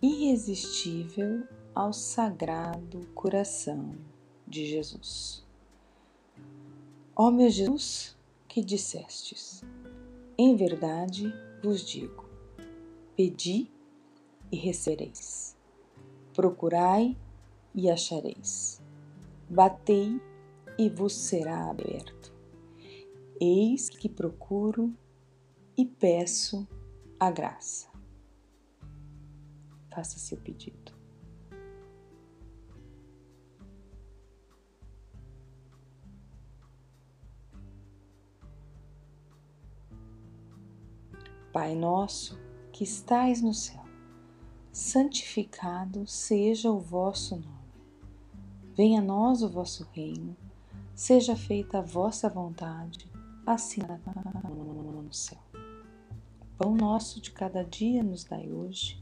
irresistível ao Sagrado Coração de Jesus. Ó meu Jesus, que dissestes, em verdade vos digo: pedi e recebereis, procurai e achareis, batei e vos será aberto. Eis que procuro e peço a graça. Faça seu pedido. Pai nosso que estais no céu, santificado seja o vosso nome. Venha a nós o vosso reino, seja feita a vossa vontade, assim no céu. O pão nosso de cada dia nos dai hoje.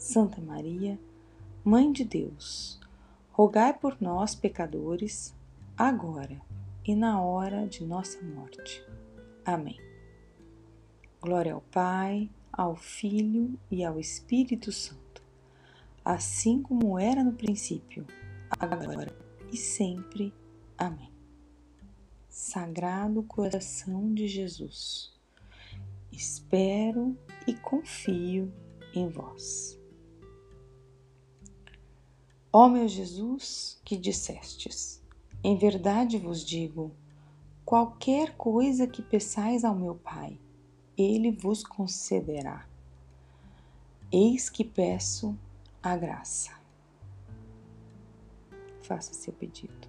Santa Maria, Mãe de Deus, rogai por nós, pecadores, agora e na hora de nossa morte. Amém. Glória ao Pai, ao Filho e ao Espírito Santo, assim como era no princípio, agora e sempre. Amém. Sagrado coração de Jesus, espero e confio em vós. Ó meu Jesus, que dissestes, em verdade vos digo, qualquer coisa que peçais ao meu Pai, ele vos concederá. Eis que peço a graça. Faça seu pedido.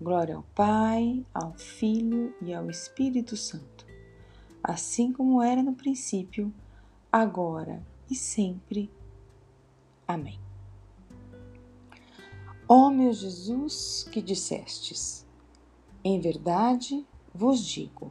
Glória ao Pai, ao Filho e ao Espírito Santo, assim como era no princípio, agora e sempre. Amém. Ó meu Jesus, que dissestes, em verdade vos digo: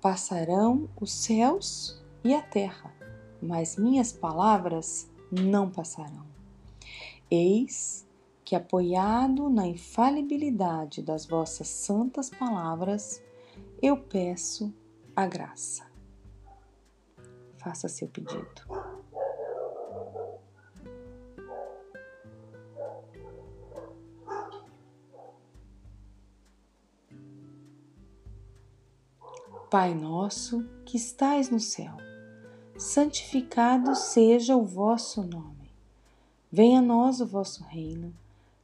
passarão os céus e a terra, mas minhas palavras não passarão. Eis que, apoiado na infalibilidade das vossas santas palavras, eu peço a graça faça seu pedido. Pai nosso que estais no céu, santificado seja o vosso nome. Venha a nós o vosso reino,